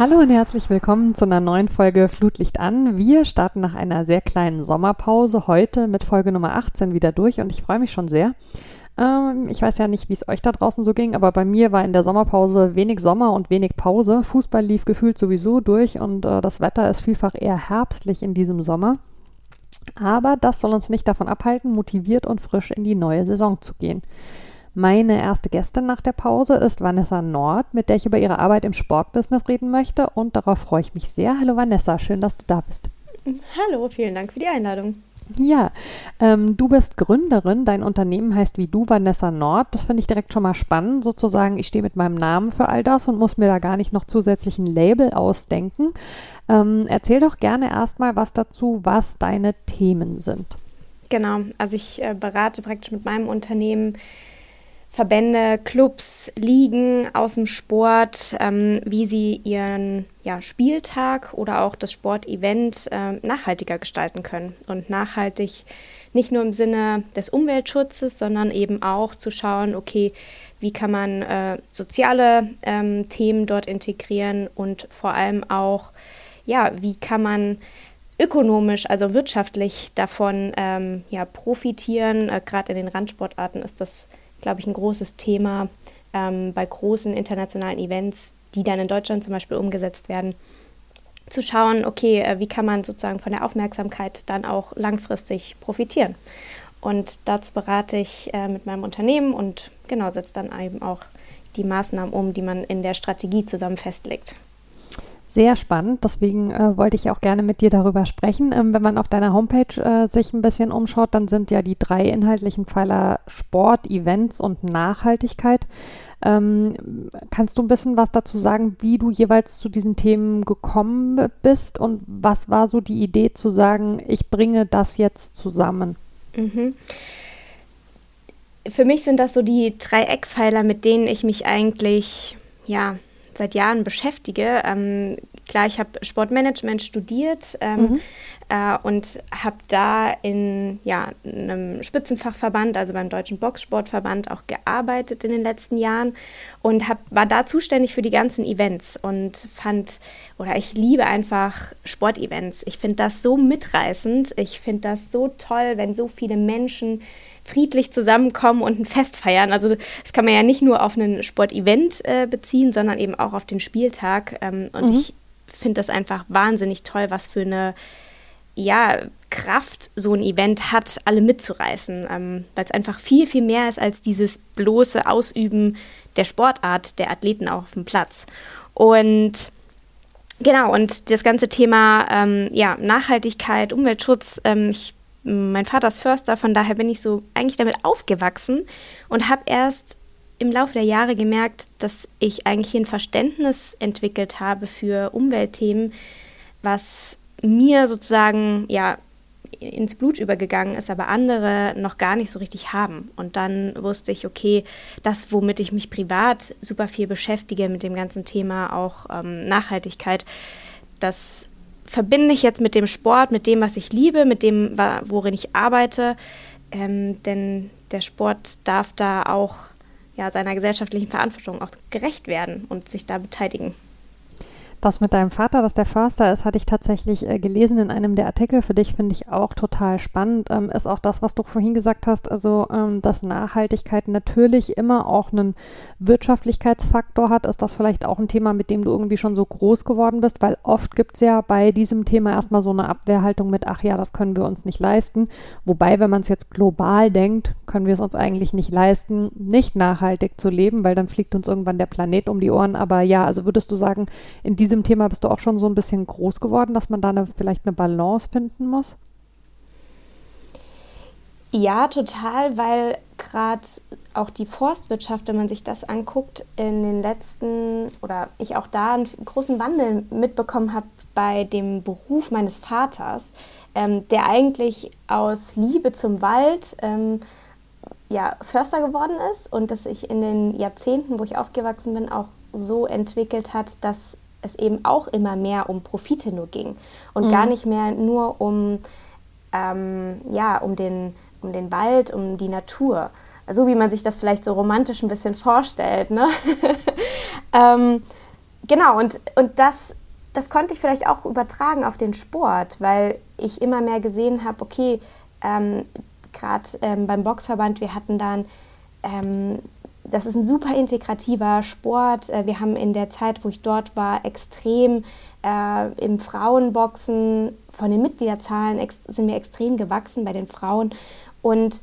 Hallo und herzlich willkommen zu einer neuen Folge Flutlicht an. Wir starten nach einer sehr kleinen Sommerpause heute mit Folge Nummer 18 wieder durch und ich freue mich schon sehr. Ähm, ich weiß ja nicht, wie es euch da draußen so ging, aber bei mir war in der Sommerpause wenig Sommer und wenig Pause. Fußball lief gefühlt sowieso durch und äh, das Wetter ist vielfach eher herbstlich in diesem Sommer. Aber das soll uns nicht davon abhalten, motiviert und frisch in die neue Saison zu gehen. Meine erste Gästin nach der Pause ist Vanessa Nord, mit der ich über ihre Arbeit im Sportbusiness reden möchte und darauf freue ich mich sehr. Hallo Vanessa, schön, dass du da bist. Hallo, vielen Dank für die Einladung. Ja, ähm, du bist Gründerin, dein Unternehmen heißt wie du Vanessa Nord. Das finde ich direkt schon mal spannend, sozusagen, ich stehe mit meinem Namen für all das und muss mir da gar nicht noch zusätzlich ein Label ausdenken. Ähm, erzähl doch gerne erstmal was dazu, was deine Themen sind. Genau, also ich äh, berate praktisch mit meinem Unternehmen Verbände, Clubs, Ligen aus dem Sport, ähm, wie sie ihren ja, Spieltag oder auch das Sportevent äh, nachhaltiger gestalten können. Und nachhaltig nicht nur im Sinne des Umweltschutzes, sondern eben auch zu schauen, okay, wie kann man äh, soziale ähm, Themen dort integrieren und vor allem auch, ja, wie kann man ökonomisch, also wirtschaftlich davon ähm, ja, profitieren. Äh, Gerade in den Randsportarten ist das glaube ich, ein großes Thema ähm, bei großen internationalen Events, die dann in Deutschland zum Beispiel umgesetzt werden, zu schauen, okay, äh, wie kann man sozusagen von der Aufmerksamkeit dann auch langfristig profitieren. Und dazu berate ich äh, mit meinem Unternehmen und genau setze dann eben auch die Maßnahmen um, die man in der Strategie zusammen festlegt sehr spannend. Deswegen äh, wollte ich auch gerne mit dir darüber sprechen. Ähm, wenn man auf deiner Homepage äh, sich ein bisschen umschaut, dann sind ja die drei inhaltlichen Pfeiler Sport, Events und Nachhaltigkeit. Ähm, kannst du ein bisschen was dazu sagen, wie du jeweils zu diesen Themen gekommen bist und was war so die Idee zu sagen, ich bringe das jetzt zusammen? Mhm. Für mich sind das so die drei Eckpfeiler, mit denen ich mich eigentlich ja seit Jahren beschäftige. Ähm, klar, ich habe Sportmanagement studiert ähm, mhm. äh, und habe da in ja, einem Spitzenfachverband, also beim Deutschen Boxsportverband, auch gearbeitet in den letzten Jahren und hab, war da zuständig für die ganzen Events und fand, oder ich liebe einfach Sportevents. Ich finde das so mitreißend. Ich finde das so toll, wenn so viele Menschen friedlich zusammenkommen und ein Fest feiern. Also das kann man ja nicht nur auf ein Sportevent äh, beziehen, sondern eben auch auf den Spieltag. Ähm, und mhm. ich finde das einfach wahnsinnig toll, was für eine ja, Kraft so ein Event hat, alle mitzureißen, ähm, weil es einfach viel, viel mehr ist als dieses bloße Ausüben der Sportart der Athleten auch auf dem Platz. Und genau, und das ganze Thema ähm, ja, Nachhaltigkeit, Umweltschutz, ähm, ich mein Vater ist Förster, von daher bin ich so eigentlich damit aufgewachsen und habe erst im Laufe der Jahre gemerkt, dass ich eigentlich ein Verständnis entwickelt habe für Umweltthemen, was mir sozusagen ja ins Blut übergegangen ist, aber andere noch gar nicht so richtig haben. Und dann wusste ich, okay, das, womit ich mich privat super viel beschäftige mit dem ganzen Thema auch ähm, Nachhaltigkeit, das verbinde ich jetzt mit dem Sport, mit dem, was ich liebe, mit dem, worin ich arbeite. Ähm, denn der Sport darf da auch ja, seiner gesellschaftlichen Verantwortung auch gerecht werden und sich da beteiligen. Das mit deinem Vater, dass der Förster ist, hatte ich tatsächlich äh, gelesen in einem der Artikel. Für dich finde ich auch total spannend. Ähm, ist auch das, was du vorhin gesagt hast, also ähm, dass Nachhaltigkeit natürlich immer auch einen Wirtschaftlichkeitsfaktor hat. Ist das vielleicht auch ein Thema, mit dem du irgendwie schon so groß geworden bist? Weil oft gibt es ja bei diesem Thema erstmal so eine Abwehrhaltung mit, ach ja, das können wir uns nicht leisten. Wobei, wenn man es jetzt global denkt, können wir es uns eigentlich nicht leisten, nicht nachhaltig zu leben, weil dann fliegt uns irgendwann der Planet um die Ohren. Aber ja, also würdest du sagen, in diesem diesem Thema bist du auch schon so ein bisschen groß geworden, dass man da eine, vielleicht eine Balance finden muss? Ja, total, weil gerade auch die Forstwirtschaft, wenn man sich das anguckt, in den letzten oder ich auch da einen großen Wandel mitbekommen habe bei dem Beruf meines Vaters, ähm, der eigentlich aus Liebe zum Wald ähm, ja, Förster geworden ist und das sich in den Jahrzehnten, wo ich aufgewachsen bin, auch so entwickelt hat, dass es eben auch immer mehr um Profite nur ging und mhm. gar nicht mehr nur um, ähm, ja, um, den, um den Wald, um die Natur. So wie man sich das vielleicht so romantisch ein bisschen vorstellt. Ne? ähm, genau, und, und das, das konnte ich vielleicht auch übertragen auf den Sport, weil ich immer mehr gesehen habe, okay, ähm, gerade ähm, beim Boxverband, wir hatten dann, das ist ein super integrativer Sport. Äh, wir haben in der Zeit, wo ich dort war, extrem äh, im Frauenboxen von den Mitgliederzahlen sind wir extrem gewachsen bei den Frauen. Und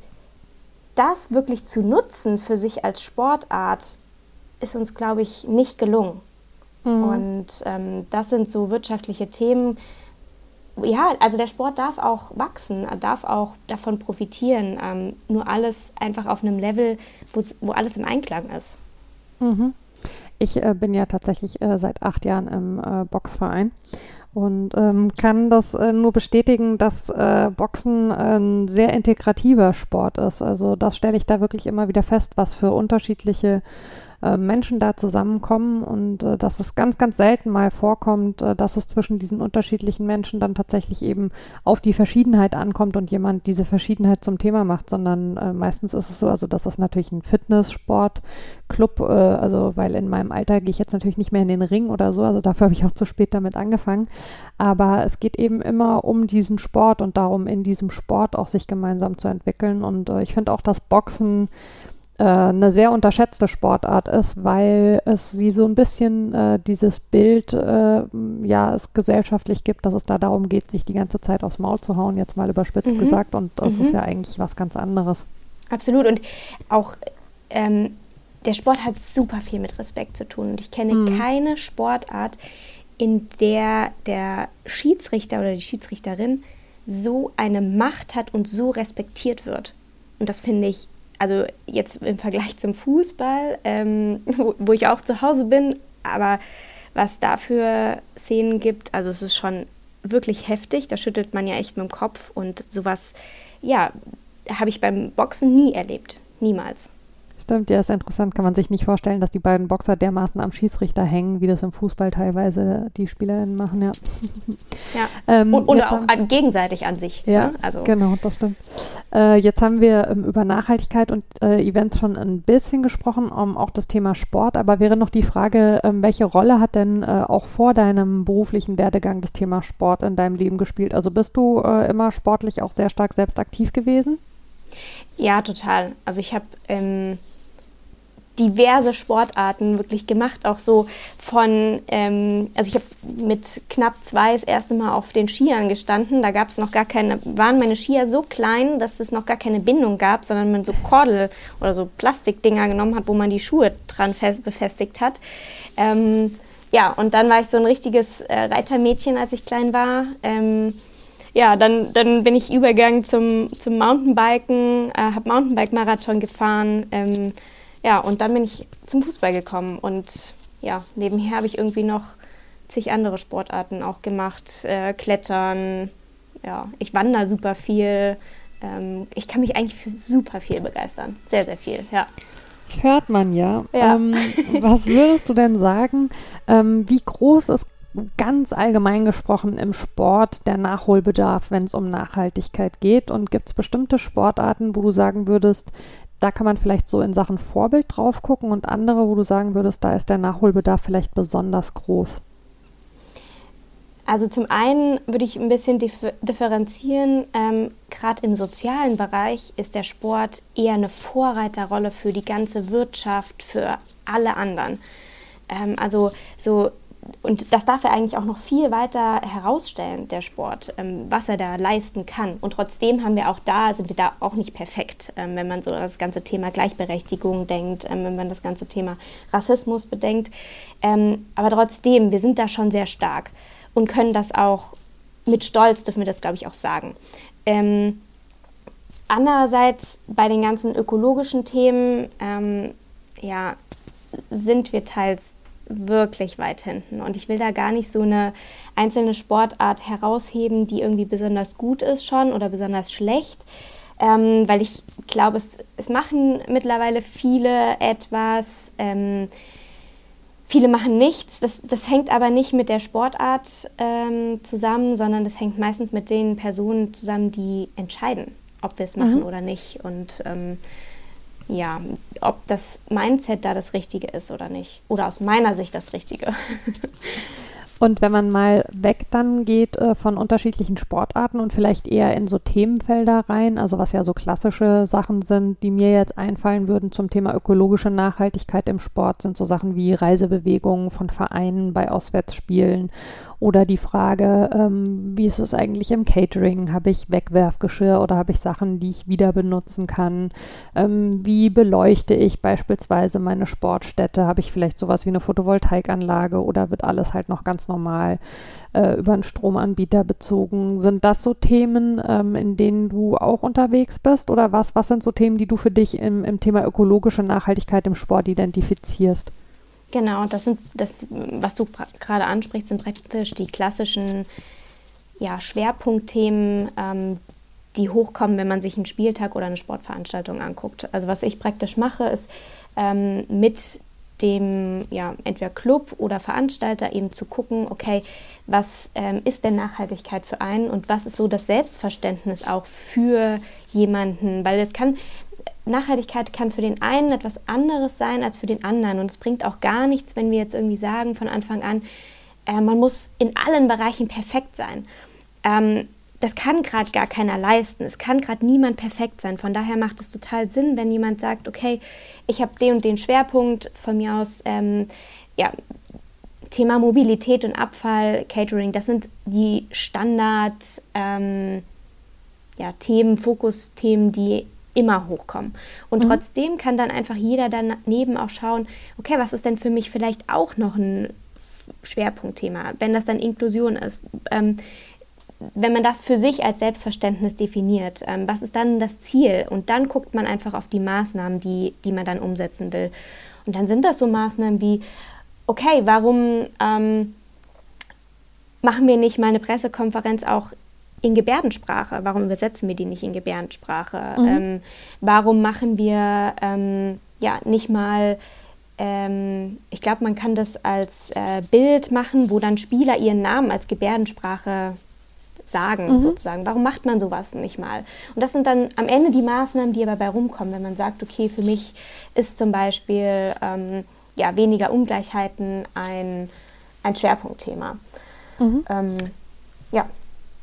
das wirklich zu nutzen für sich als Sportart, ist uns, glaube ich, nicht gelungen. Mhm. Und ähm, das sind so wirtschaftliche Themen. Ja, also der Sport darf auch wachsen, darf auch davon profitieren. Ähm, nur alles einfach auf einem Level, wo alles im Einklang ist. Mhm. Ich äh, bin ja tatsächlich äh, seit acht Jahren im äh, Boxverein und ähm, kann das äh, nur bestätigen, dass äh, Boxen ein sehr integrativer Sport ist. Also das stelle ich da wirklich immer wieder fest, was für unterschiedliche äh, Menschen da zusammenkommen und äh, dass es ganz, ganz selten mal vorkommt, äh, dass es zwischen diesen unterschiedlichen Menschen dann tatsächlich eben auf die Verschiedenheit ankommt und jemand diese Verschiedenheit zum Thema macht, sondern äh, meistens ist es so, also das ist natürlich ein Fitnesssportclub, äh, also weil in meinem Alter gehe ich jetzt natürlich nicht mehr in den Ring oder so, also dafür habe ich auch zu spät damit angefangen, aber es geht eben immer um diesen Sport und darum, in diesem Sport auch sich gemeinsam zu entwickeln. Und äh, ich finde auch, dass Boxen äh, eine sehr unterschätzte Sportart ist, weil es sie so ein bisschen äh, dieses Bild, äh, ja, es gesellschaftlich gibt, dass es da darum geht, sich die ganze Zeit aufs Maul zu hauen, jetzt mal überspitzt mhm. gesagt. Und das mhm. ist ja eigentlich was ganz anderes. Absolut. Und auch ähm, der Sport hat super viel mit Respekt zu tun. Und ich kenne mhm. keine Sportart, in der der Schiedsrichter oder die Schiedsrichterin so eine Macht hat und so respektiert wird. Und das finde ich also jetzt im Vergleich zum Fußball, ähm, wo, wo, ich auch zu Hause bin, aber was da für Szenen gibt, also es ist schon wirklich heftig, da schüttelt man ja echt mit dem Kopf und sowas, ja, habe ich beim Boxen nie erlebt, niemals. Stimmt, ja, ist interessant. Kann man sich nicht vorstellen, dass die beiden Boxer dermaßen am Schiedsrichter hängen, wie das im Fußball teilweise die Spielerinnen machen, ja. Ja, ähm, und, oder auch haben, gegenseitig an sich. Ja, ne? also. genau, das stimmt. Äh, jetzt haben wir ähm, über Nachhaltigkeit und äh, Events schon ein bisschen gesprochen, um auch das Thema Sport, aber wäre noch die Frage, ähm, welche Rolle hat denn äh, auch vor deinem beruflichen Werdegang das Thema Sport in deinem Leben gespielt? Also bist du äh, immer sportlich auch sehr stark selbst aktiv gewesen? Ja, total. Also ich habe ähm, diverse Sportarten wirklich gemacht, auch so von, ähm, also ich habe mit knapp zwei das erste Mal auf den Skiern gestanden, da gab es noch gar keine, waren meine Skier so klein, dass es noch gar keine Bindung gab, sondern man so Kordel oder so Plastikdinger genommen hat, wo man die Schuhe dran befestigt hat. Ähm, ja, und dann war ich so ein richtiges äh, Reitermädchen, als ich klein war. Ähm, ja, dann, dann bin ich übergegangen zum, zum Mountainbiken, äh, habe Mountainbike-Marathon gefahren, ähm, ja, und dann bin ich zum Fußball gekommen und ja, nebenher habe ich irgendwie noch zig andere Sportarten auch gemacht. Äh, Klettern, ja, ich wandere super viel. Ähm, ich kann mich eigentlich für super viel begeistern. Sehr, sehr viel, ja. Das hört man ja. ja. Ähm, was würdest du denn sagen, ähm, wie groß ist ganz allgemein gesprochen im Sport der Nachholbedarf, wenn es um Nachhaltigkeit geht? Und gibt es bestimmte Sportarten, wo du sagen würdest, da kann man vielleicht so in Sachen Vorbild drauf gucken und andere, wo du sagen würdest, da ist der Nachholbedarf vielleicht besonders groß? Also zum einen würde ich ein bisschen differenzieren. Ähm, Gerade im sozialen Bereich ist der Sport eher eine Vorreiterrolle für die ganze Wirtschaft, für alle anderen. Ähm, also so und das darf er eigentlich auch noch viel weiter herausstellen, der Sport, ähm, was er da leisten kann. Und trotzdem haben wir auch da, sind wir da auch nicht perfekt, ähm, wenn man so das ganze Thema Gleichberechtigung denkt, ähm, wenn man das ganze Thema Rassismus bedenkt. Aber trotzdem, wir sind da schon sehr stark und können das auch mit Stolz, dürfen wir das, glaube ich, auch sagen. Andererseits bei den ganzen ökologischen Themen, ja, sind wir teils wirklich weit hinten. Und ich will da gar nicht so eine einzelne Sportart herausheben, die irgendwie besonders gut ist schon oder besonders schlecht. Ähm, weil ich glaube, es, es machen mittlerweile viele etwas, ähm, viele machen nichts. Das, das hängt aber nicht mit der Sportart ähm, zusammen, sondern das hängt meistens mit den Personen zusammen, die entscheiden, ob wir es machen mhm. oder nicht. Und ähm, ja, ob das Mindset da das Richtige ist oder nicht. Oder aus meiner Sicht das Richtige. Und wenn man mal weg dann geht äh, von unterschiedlichen Sportarten und vielleicht eher in so Themenfelder rein, also was ja so klassische Sachen sind, die mir jetzt einfallen würden zum Thema ökologische Nachhaltigkeit im Sport, sind so Sachen wie Reisebewegungen von Vereinen bei Auswärtsspielen oder die Frage, ähm, wie ist es eigentlich im Catering? Habe ich Wegwerfgeschirr oder habe ich Sachen, die ich wieder benutzen kann? Ähm, wie beleuchte ich beispielsweise meine Sportstätte? Habe ich vielleicht sowas wie eine Photovoltaikanlage oder wird alles halt noch ganz normal äh, über einen Stromanbieter bezogen? Sind das so Themen, ähm, in denen du auch unterwegs bist? Oder was, was sind so Themen, die du für dich im, im Thema ökologische Nachhaltigkeit im Sport identifizierst? Genau, das sind das, was du gerade ansprichst, sind praktisch die klassischen ja, Schwerpunktthemen, ähm, die hochkommen, wenn man sich einen Spieltag oder eine Sportveranstaltung anguckt. Also was ich praktisch mache, ist ähm, mit dem ja, entweder Club oder Veranstalter eben zu gucken, okay, was ähm, ist denn Nachhaltigkeit für einen und was ist so das Selbstverständnis auch für jemanden, weil es kann, Nachhaltigkeit kann für den einen etwas anderes sein als für den anderen. Und es bringt auch gar nichts, wenn wir jetzt irgendwie sagen von Anfang an, äh, man muss in allen Bereichen perfekt sein. Ähm, das kann gerade gar keiner leisten. Es kann gerade niemand perfekt sein. Von daher macht es total Sinn, wenn jemand sagt, okay, ich habe den und den Schwerpunkt von mir aus, ähm, ja, Thema Mobilität und Abfall, Catering, das sind die Standard ähm, ja, Themen, Fokusthemen, die immer hochkommen. Und mhm. trotzdem kann dann einfach jeder daneben auch schauen, okay, was ist denn für mich vielleicht auch noch ein Schwerpunktthema, wenn das dann Inklusion ist. Ähm, wenn man das für sich als Selbstverständnis definiert, ähm, was ist dann das Ziel? Und dann guckt man einfach auf die Maßnahmen, die, die man dann umsetzen will. Und dann sind das so Maßnahmen wie, okay, warum ähm, machen wir nicht mal eine Pressekonferenz auch in Gebärdensprache? Warum übersetzen wir die nicht in Gebärdensprache? Mhm. Ähm, warum machen wir ähm, ja nicht mal, ähm, ich glaube, man kann das als äh, Bild machen, wo dann Spieler ihren Namen als Gebärdensprache sagen, mhm. sozusagen. Warum macht man sowas nicht mal? Und das sind dann am Ende die Maßnahmen, die aber bei rumkommen, wenn man sagt, okay, für mich ist zum Beispiel ähm, ja, weniger Ungleichheiten ein, ein Schwerpunktthema. Mhm. Ähm, ja,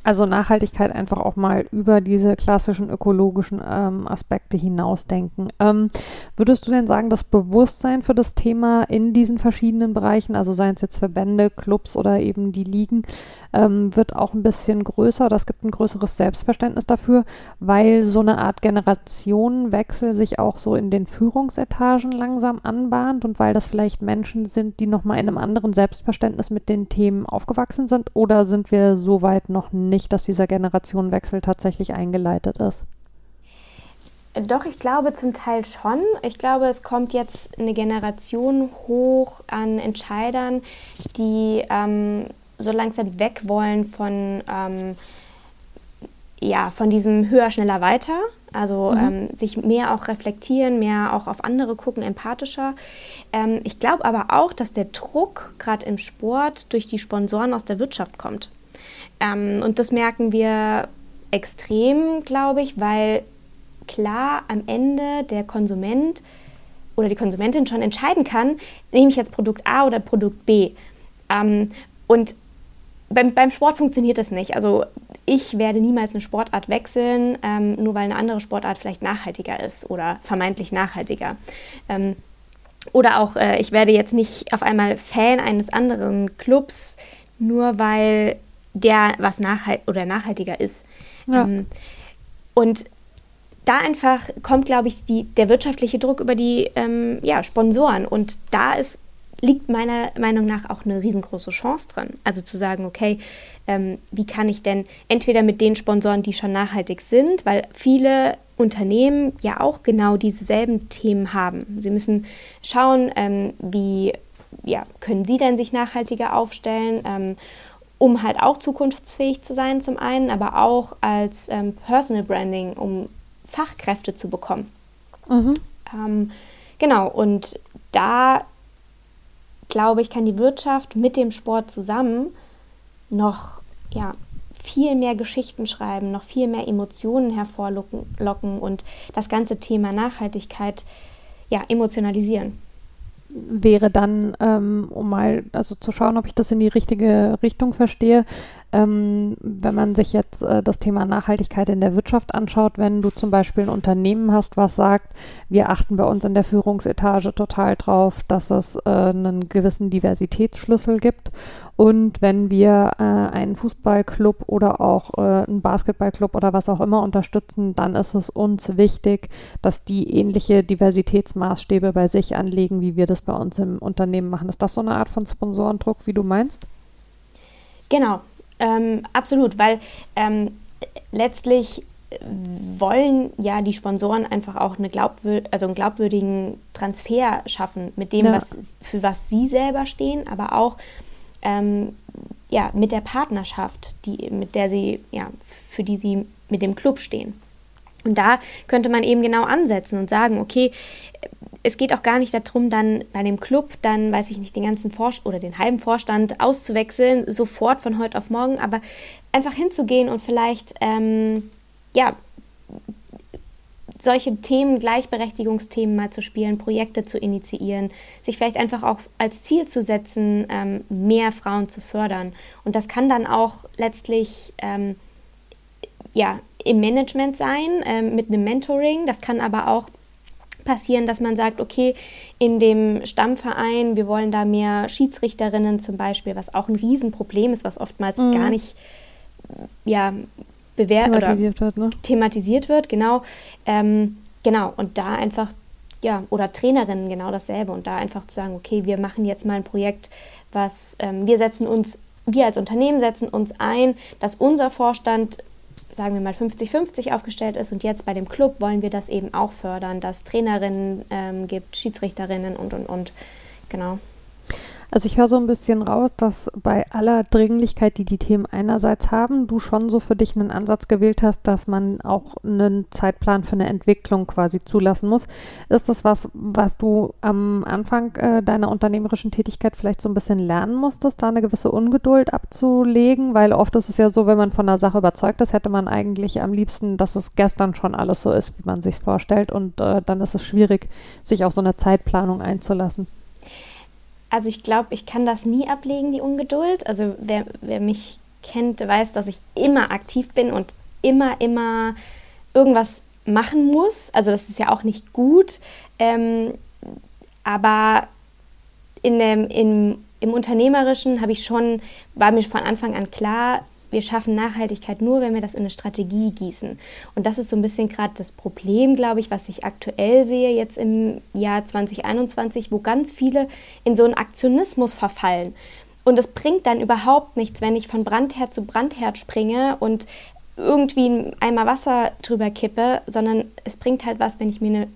also Nachhaltigkeit einfach auch mal über diese klassischen ökologischen ähm, Aspekte hinausdenken. Ähm, würdest du denn sagen, das Bewusstsein für das Thema in diesen verschiedenen Bereichen, also seien es jetzt Verbände, Clubs oder eben die Ligen, ähm, wird auch ein bisschen größer oder es gibt ein größeres Selbstverständnis dafür, weil so eine Art Generationenwechsel sich auch so in den Führungsetagen langsam anbahnt und weil das vielleicht Menschen sind, die nochmal in einem anderen Selbstverständnis mit den Themen aufgewachsen sind oder sind wir so weit noch nicht? Nicht, dass dieser Generationenwechsel tatsächlich eingeleitet ist. Doch, ich glaube zum Teil schon. Ich glaube, es kommt jetzt eine Generation hoch an Entscheidern, die ähm, so langsam weg wollen von, ähm, ja, von diesem höher, schneller, weiter. Also mhm. ähm, sich mehr auch reflektieren, mehr auch auf andere gucken, empathischer. Ähm, ich glaube aber auch, dass der Druck gerade im Sport durch die Sponsoren aus der Wirtschaft kommt. Ähm, und das merken wir extrem, glaube ich, weil klar am Ende der Konsument oder die Konsumentin schon entscheiden kann, nehme ich jetzt Produkt A oder Produkt B. Ähm, und beim, beim, Sport funktioniert das nicht. Also ich werde niemals eine Sportart wechseln, ähm, nur weil eine andere Sportart vielleicht nachhaltiger ist oder vermeintlich nachhaltiger. Ähm, oder auch, äh, ich werde jetzt nicht auf einmal Fan eines anderen Clubs, nur weil der was nachhalt oder nachhaltiger ist. Ja. Ähm, und da einfach kommt, glaube ich, die, der wirtschaftliche Druck über die ähm, ja, Sponsoren. Und da ist, liegt meiner Meinung nach auch eine riesengroße Chance drin. Also zu sagen, okay, ähm, wie kann ich denn entweder mit den Sponsoren, die schon nachhaltig sind, weil viele Unternehmen ja auch genau dieselben Themen haben. Sie müssen schauen, ähm, wie ja, können sie denn sich nachhaltiger aufstellen ähm, um halt auch zukunftsfähig zu sein zum einen, aber auch als ähm, Personal Branding, um Fachkräfte zu bekommen. Mhm. Ähm, genau, und da glaube ich, kann die Wirtschaft mit dem Sport zusammen noch ja, viel mehr Geschichten schreiben, noch viel mehr Emotionen hervorlocken und das ganze Thema Nachhaltigkeit ja, emotionalisieren wäre dann, ähm, um mal also zu schauen, ob ich das in die richtige Richtung verstehe, ähm, wenn man sich jetzt äh, das Thema Nachhaltigkeit in der Wirtschaft anschaut, wenn du zum Beispiel ein Unternehmen hast, was sagt, wir achten bei uns in der Führungsetage total drauf, dass es äh, einen gewissen Diversitätsschlüssel gibt. Und wenn wir äh, einen Fußballclub oder auch äh, einen Basketballclub oder was auch immer unterstützen, dann ist es uns wichtig, dass die ähnliche Diversitätsmaßstäbe bei sich anlegen, wie wir das bei uns im Unternehmen machen. Ist das so eine Art von Sponsorendruck, wie du meinst? Genau, ähm, absolut, weil ähm, letztlich wollen ja die Sponsoren einfach auch eine glaubwür also einen glaubwürdigen Transfer schaffen mit dem, ja. was, für was sie selber stehen, aber auch ähm, ja, mit der Partnerschaft, die, mit der sie, ja, für die sie mit dem Club stehen. Und da könnte man eben genau ansetzen und sagen, okay, es geht auch gar nicht darum, dann bei dem Club dann, weiß ich nicht, den ganzen Vorstand oder den halben Vorstand auszuwechseln, sofort von heute auf morgen, aber einfach hinzugehen und vielleicht, ähm, ja, solche Themen, Gleichberechtigungsthemen mal zu spielen, Projekte zu initiieren, sich vielleicht einfach auch als Ziel zu setzen, ähm, mehr Frauen zu fördern. Und das kann dann auch letztlich ähm, ja, im Management sein, ähm, mit einem Mentoring. Das kann aber auch passieren, dass man sagt, okay, in dem Stammverein, wir wollen da mehr Schiedsrichterinnen zum Beispiel, was auch ein Riesenproblem ist, was oftmals mhm. gar nicht ja, thematisiert oder wird, ne? thematisiert wird, genau. Ähm, genau, und da einfach, ja, oder Trainerinnen genau dasselbe und da einfach zu sagen, okay, wir machen jetzt mal ein Projekt, was ähm, wir setzen uns, wir als Unternehmen setzen uns ein, dass unser Vorstand sagen wir mal 50-50 aufgestellt ist und jetzt bei dem Club wollen wir das eben auch fördern, dass Trainerinnen ähm, gibt, Schiedsrichterinnen und und und. Genau. Also ich höre so ein bisschen raus, dass bei aller Dringlichkeit, die die Themen einerseits haben, du schon so für dich einen Ansatz gewählt hast, dass man auch einen Zeitplan für eine Entwicklung quasi zulassen muss. Ist das was, was du am Anfang äh, deiner unternehmerischen Tätigkeit vielleicht so ein bisschen lernen musstest, da eine gewisse Ungeduld abzulegen? Weil oft ist es ja so, wenn man von einer Sache überzeugt ist, hätte man eigentlich am liebsten, dass es gestern schon alles so ist, wie man sich vorstellt. Und äh, dann ist es schwierig, sich auf so eine Zeitplanung einzulassen. Also ich glaube, ich kann das nie ablegen, die Ungeduld. Also wer, wer mich kennt, weiß, dass ich immer aktiv bin und immer, immer irgendwas machen muss. Also das ist ja auch nicht gut. Ähm, aber in dem, in, im Unternehmerischen habe ich schon, war mir von Anfang an klar, wir schaffen Nachhaltigkeit nur, wenn wir das in eine Strategie gießen. Und das ist so ein bisschen gerade das Problem, glaube ich, was ich aktuell sehe jetzt im Jahr 2021, wo ganz viele in so einen Aktionismus verfallen. Und es bringt dann überhaupt nichts, wenn ich von Brandherd zu Brandherd springe und irgendwie ein Eimer Wasser drüber kippe, sondern es bringt halt was, wenn ich mir eine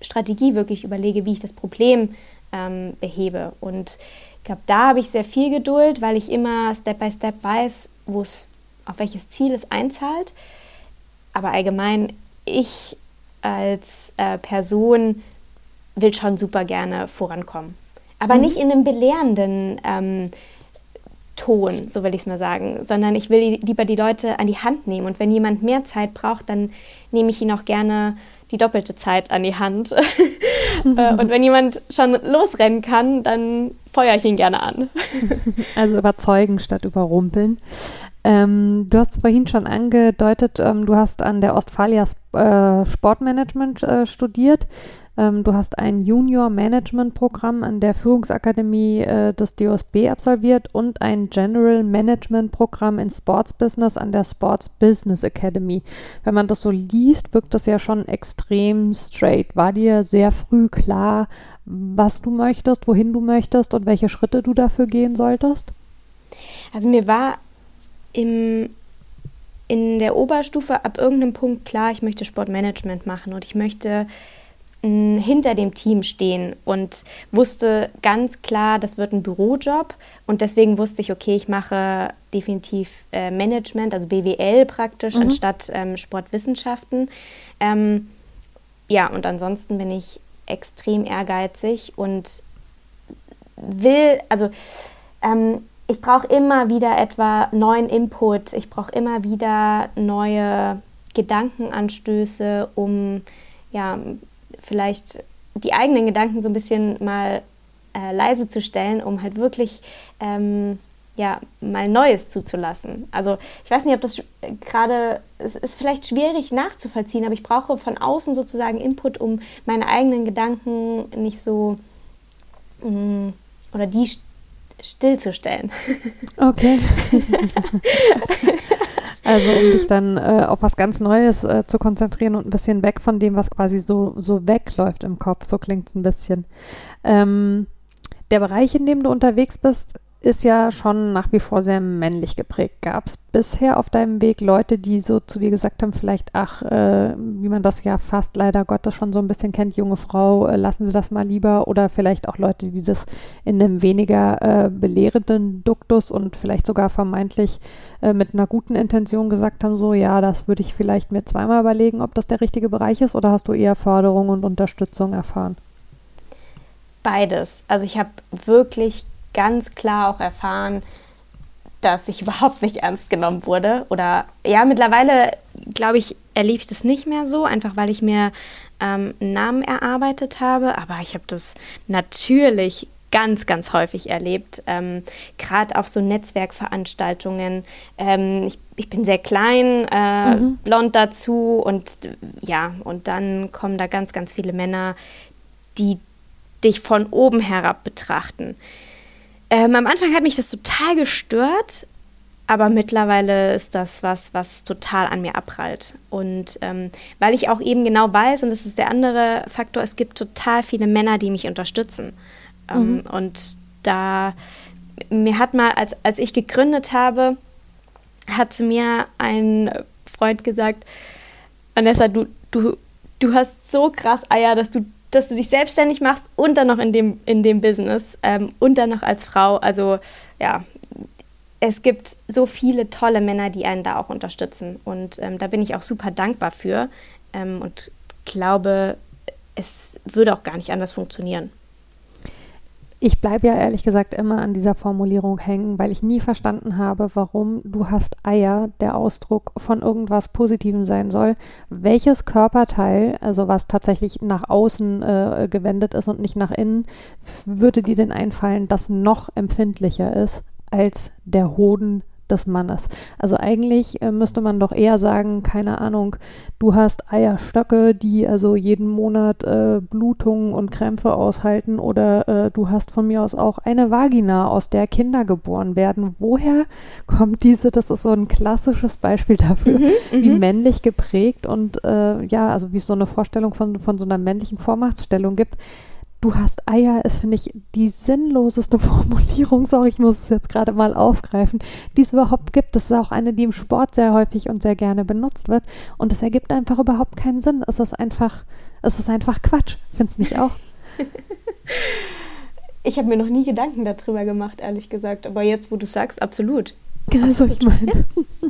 Strategie wirklich überlege, wie ich das Problem ähm, behebe. Und glaube, da habe ich sehr viel Geduld, weil ich immer Step by Step weiß, wo es, auf welches Ziel es einzahlt. Aber allgemein, ich als äh, Person will schon super gerne vorankommen. Aber mhm. nicht in einem belehrenden ähm, Ton, so will ich es mal sagen, sondern ich will lieber die Leute an die Hand nehmen. Und wenn jemand mehr Zeit braucht, dann nehme ich ihn auch gerne die doppelte Zeit an die Hand. Äh, und wenn jemand schon losrennen kann, dann feuere ich ihn gerne an. Also überzeugen statt überrumpeln. Ähm, du hast vorhin schon angedeutet, ähm, du hast an der Ostfalia äh, Sportmanagement äh, studiert. Ähm, du hast ein Junior-Management-Programm an der Führungsakademie äh, des DOSB absolviert und ein General Management-Programm in Sports Business an der Sports Business Academy. Wenn man das so liest, wirkt das ja schon extrem straight. War dir sehr früh klar, was du möchtest, wohin du möchtest und welche Schritte du dafür gehen solltest? Also mir war im in der Oberstufe ab irgendeinem Punkt klar, ich möchte Sportmanagement machen und ich möchte hinter dem Team stehen und wusste ganz klar, das wird ein Bürojob und deswegen wusste ich, okay, ich mache definitiv äh, Management, also BWL praktisch, mhm. anstatt ähm, Sportwissenschaften. Ähm, ja, und ansonsten bin ich extrem ehrgeizig und will, also ähm, ich brauche immer wieder etwa neuen Input, ich brauche immer wieder neue Gedankenanstöße, um ja vielleicht die eigenen Gedanken so ein bisschen mal äh, leise zu stellen, um halt wirklich ähm, ja, mal Neues zuzulassen. Also ich weiß nicht, ob das gerade, es ist vielleicht schwierig nachzuvollziehen, aber ich brauche von außen sozusagen Input, um meine eigenen Gedanken nicht so mh, mm, oder die stillzustellen. Okay. also um dich dann äh, auf was ganz Neues äh, zu konzentrieren und ein bisschen weg von dem, was quasi so, so wegläuft im Kopf. So klingt es ein bisschen. Ähm, der Bereich, in dem du unterwegs bist, ist ja schon nach wie vor sehr männlich geprägt. Gab es bisher auf deinem Weg Leute, die so zu dir gesagt haben, vielleicht, ach, äh, wie man das ja fast leider Gottes schon so ein bisschen kennt, junge Frau, äh, lassen Sie das mal lieber. Oder vielleicht auch Leute, die das in einem weniger äh, belehrenden Duktus und vielleicht sogar vermeintlich äh, mit einer guten Intention gesagt haben, so, ja, das würde ich vielleicht mir zweimal überlegen, ob das der richtige Bereich ist. Oder hast du eher Förderung und Unterstützung erfahren? Beides. Also ich habe wirklich ganz klar auch erfahren, dass ich überhaupt nicht ernst genommen wurde. Oder ja, mittlerweile, glaube ich, erlebe ich das nicht mehr so, einfach weil ich mir ähm, einen Namen erarbeitet habe. Aber ich habe das natürlich ganz, ganz häufig erlebt, ähm, gerade auf so Netzwerkveranstaltungen. Ähm, ich, ich, bin sehr klein, äh, mhm. blond dazu und ja, und dann kommen da ganz, ganz viele Männer, die dich von oben herab betrachten. Ähm, am Anfang hat mich das total gestört, aber mittlerweile ist das was, was total an mir abprallt. Und ähm, weil ich auch eben genau weiß, und das ist der andere Faktor, es gibt total viele Männer, die mich unterstützen. Ähm, mhm. Und da, mir hat mal, als, als ich gegründet habe, hat zu mir ein Freund gesagt, Vanessa, du, du, du hast so krass Eier, dass du dass du dich selbstständig machst und dann noch in dem, in dem Business ähm, und dann noch als Frau. Also ja, es gibt so viele tolle Männer, die einen da auch unterstützen. Und ähm, da bin ich auch super dankbar für ähm, und glaube, es würde auch gar nicht anders funktionieren. Ich bleibe ja ehrlich gesagt immer an dieser Formulierung hängen, weil ich nie verstanden habe, warum du hast Eier der Ausdruck von irgendwas Positivem sein soll. Welches Körperteil, also was tatsächlich nach außen äh, gewendet ist und nicht nach innen, würde dir denn einfallen, das noch empfindlicher ist als der Hoden des Mannes. Also eigentlich äh, müsste man doch eher sagen, keine Ahnung, du hast Eierstöcke, die also jeden Monat äh, Blutungen und Krämpfe aushalten oder äh, du hast von mir aus auch eine Vagina, aus der Kinder geboren werden. Woher kommt diese, das ist so ein klassisches Beispiel dafür, mhm, wie mhm. männlich geprägt und äh, ja, also wie es so eine Vorstellung von, von so einer männlichen Vormachtstellung gibt du hast Eier, ist, finde ich, die sinnloseste Formulierung. Sorry, ich muss es jetzt gerade mal aufgreifen, die es überhaupt gibt. Das ist auch eine, die im Sport sehr häufig und sehr gerne benutzt wird. Und es ergibt einfach überhaupt keinen Sinn. Es ist einfach, es ist einfach Quatsch. Findest du nicht auch? ich habe mir noch nie Gedanken darüber gemacht, ehrlich gesagt. Aber jetzt, wo du sagst, absolut. Also ich meine. Ja.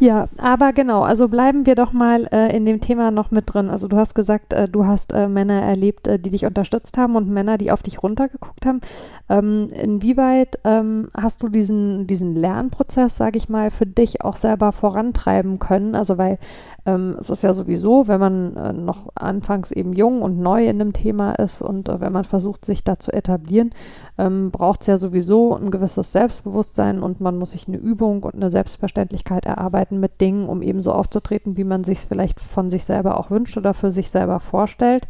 Ja. aber genau, also bleiben wir doch mal äh, in dem Thema noch mit drin. Also du hast gesagt, äh, du hast äh, Männer erlebt, äh, die dich unterstützt haben und Männer, die auf dich runtergeguckt haben. Ähm, inwieweit ähm, hast du diesen, diesen Lernprozess, sage ich mal, für dich auch selber vorantreiben können? Also weil ähm, es ist ja sowieso, wenn man äh, noch anfangs eben jung und neu in dem Thema ist und äh, wenn man versucht, sich da zu etablieren, ähm, braucht es ja sowieso ein gewisses Selbstbewusstsein und man muss sich eine Übung und eine Selbstverständlichkeit erarbeiten mit Dingen, um eben so aufzutreten, wie man sich es vielleicht von sich selber auch wünscht oder für sich selber vorstellt.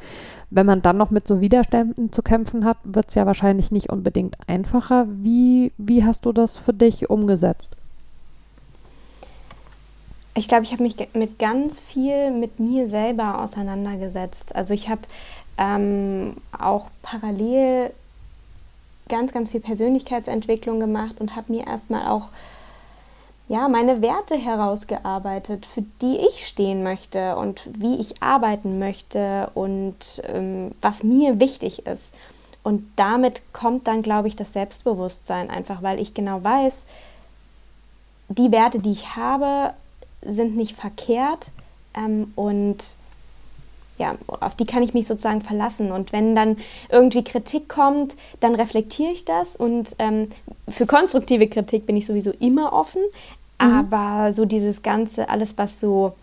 Wenn man dann noch mit so Widerständen zu kämpfen hat, wird es ja wahrscheinlich nicht unbedingt einfacher. Wie, wie hast du das für dich umgesetzt? Ich glaube, ich habe mich mit ganz viel mit mir selber auseinandergesetzt. Also ich habe ähm, auch parallel ganz, ganz viel Persönlichkeitsentwicklung gemacht und habe mir erstmal auch ja, meine Werte herausgearbeitet, für die ich stehen möchte und wie ich arbeiten möchte und ähm, was mir wichtig ist. Und damit kommt dann, glaube ich, das Selbstbewusstsein einfach, weil ich genau weiß, die Werte, die ich habe, sind nicht verkehrt ähm, und ja, auf die kann ich mich sozusagen verlassen. Und wenn dann irgendwie Kritik kommt, dann reflektiere ich das. Und ähm, für konstruktive Kritik bin ich sowieso immer offen. Mhm. Aber so dieses Ganze, alles, was so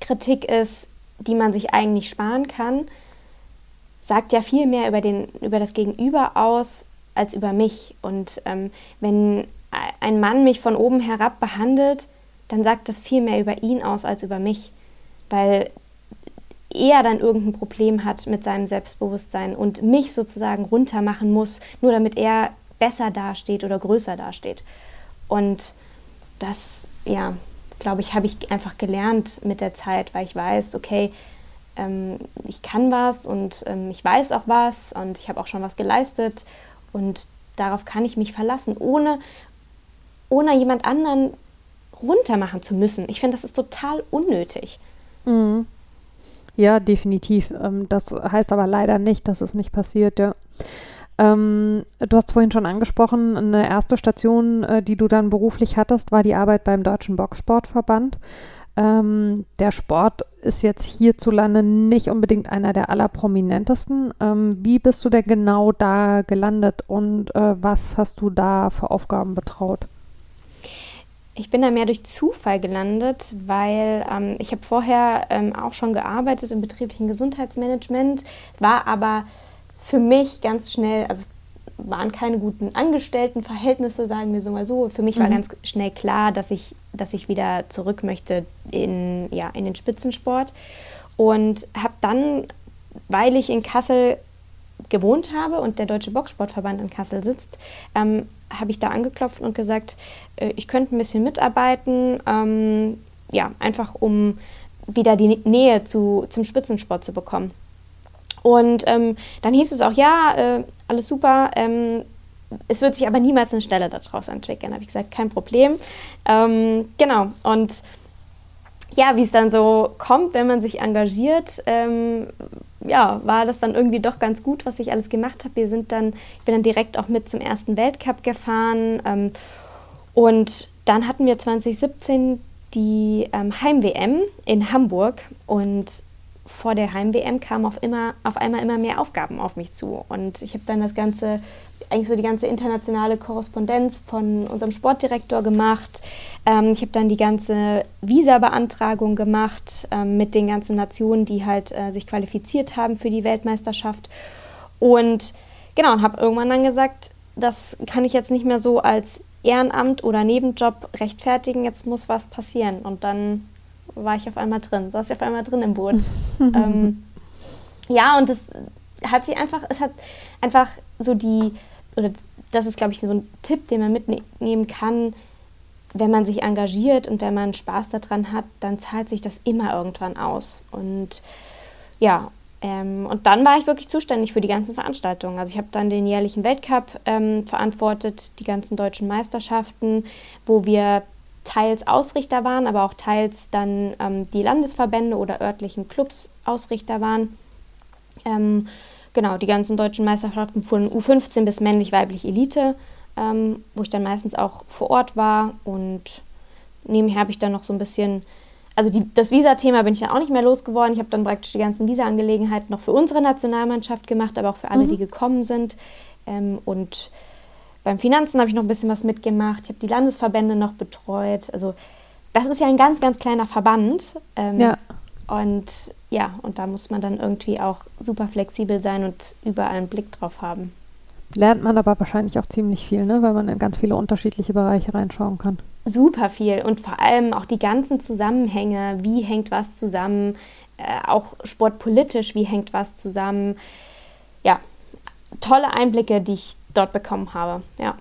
Kritik ist, die man sich eigentlich sparen kann, sagt ja viel mehr über, den, über das Gegenüber aus als über mich. Und ähm, wenn ein Mann mich von oben herab behandelt, dann sagt das viel mehr über ihn aus als über mich. Weil er dann irgendein Problem hat mit seinem Selbstbewusstsein und mich sozusagen runtermachen muss, nur damit er besser dasteht oder größer dasteht. Und das, ja, glaube ich, habe ich einfach gelernt mit der Zeit, weil ich weiß, okay, ähm, ich kann was und ähm, ich weiß auch was und ich habe auch schon was geleistet und darauf kann ich mich verlassen, ohne, ohne jemand anderen runtermachen zu müssen. Ich finde, das ist total unnötig. Mhm. Ja, definitiv. Ähm, das heißt aber leider nicht, dass es nicht passiert, ja. Ähm, du hast vorhin schon angesprochen, eine erste Station, äh, die du dann beruflich hattest, war die Arbeit beim Deutschen Boxsportverband. Ähm, der Sport ist jetzt hierzulande nicht unbedingt einer der allerprominentesten. Ähm, wie bist du denn genau da gelandet und äh, was hast du da für Aufgaben betraut? Ich bin da mehr durch Zufall gelandet, weil ähm, ich habe vorher ähm, auch schon gearbeitet im betrieblichen Gesundheitsmanagement, war aber für mich ganz schnell, also waren keine guten Angestelltenverhältnisse, sagen wir so mal so. Für mich mhm. war ganz schnell klar, dass ich, dass ich wieder zurück möchte in, ja, in den Spitzensport. Und habe dann, weil ich in Kassel gewohnt habe und der Deutsche Boxsportverband in Kassel sitzt, ähm, habe ich da angeklopft und gesagt, äh, ich könnte ein bisschen mitarbeiten, ähm, ja, einfach um wieder die Nähe zu, zum Spitzensport zu bekommen. Und ähm, dann hieß es auch, ja, äh, alles super, ähm, es wird sich aber niemals eine Stelle daraus entwickeln. Habe ich gesagt, kein Problem. Ähm, genau, und ja, wie es dann so kommt, wenn man sich engagiert, ähm, ja, war das dann irgendwie doch ganz gut, was ich alles gemacht habe. Wir sind dann, ich bin dann direkt auch mit zum ersten Weltcup gefahren ähm, und dann hatten wir 2017 die ähm, Heim-WM in Hamburg und vor der Heim-WM kamen auf, immer, auf einmal immer mehr Aufgaben auf mich zu. Und ich habe dann das Ganze, eigentlich so die ganze internationale Korrespondenz von unserem Sportdirektor gemacht. Ähm, ich habe dann die ganze Visa-Beantragung gemacht ähm, mit den ganzen Nationen, die halt äh, sich qualifiziert haben für die Weltmeisterschaft. Und genau, und habe irgendwann dann gesagt, das kann ich jetzt nicht mehr so als Ehrenamt oder Nebenjob rechtfertigen, jetzt muss was passieren. Und dann war ich auf einmal drin, saß ich auf einmal drin im Boot. ähm, ja, und das hat sie einfach, es hat einfach so die, oder das ist, glaube ich, so ein Tipp, den man mitnehmen kann, wenn man sich engagiert und wenn man Spaß daran hat, dann zahlt sich das immer irgendwann aus. Und ja, ähm, und dann war ich wirklich zuständig für die ganzen Veranstaltungen. Also ich habe dann den jährlichen Weltcup ähm, verantwortet, die ganzen deutschen Meisterschaften, wo wir teils Ausrichter waren, aber auch teils dann ähm, die Landesverbände oder örtlichen Clubs Ausrichter waren. Ähm, genau, die ganzen deutschen Meisterschaften von U15 bis männlich-weiblich Elite, ähm, wo ich dann meistens auch vor Ort war und nebenher habe ich dann noch so ein bisschen, also die, das Visa-Thema bin ich dann auch nicht mehr losgeworden. Ich habe dann praktisch die ganzen Visa-Angelegenheiten noch für unsere Nationalmannschaft gemacht, aber auch für alle, mhm. die gekommen sind ähm, und beim Finanzen habe ich noch ein bisschen was mitgemacht. Ich habe die Landesverbände noch betreut. Also das ist ja ein ganz, ganz kleiner Verband. Ähm, ja. Und ja, und da muss man dann irgendwie auch super flexibel sein und überall einen Blick drauf haben. Lernt man aber wahrscheinlich auch ziemlich viel, ne? weil man in ganz viele unterschiedliche Bereiche reinschauen kann. Super viel und vor allem auch die ganzen Zusammenhänge, wie hängt was zusammen, äh, auch sportpolitisch, wie hängt was zusammen. Ja, tolle Einblicke, die ich dort bekommen habe. Ja.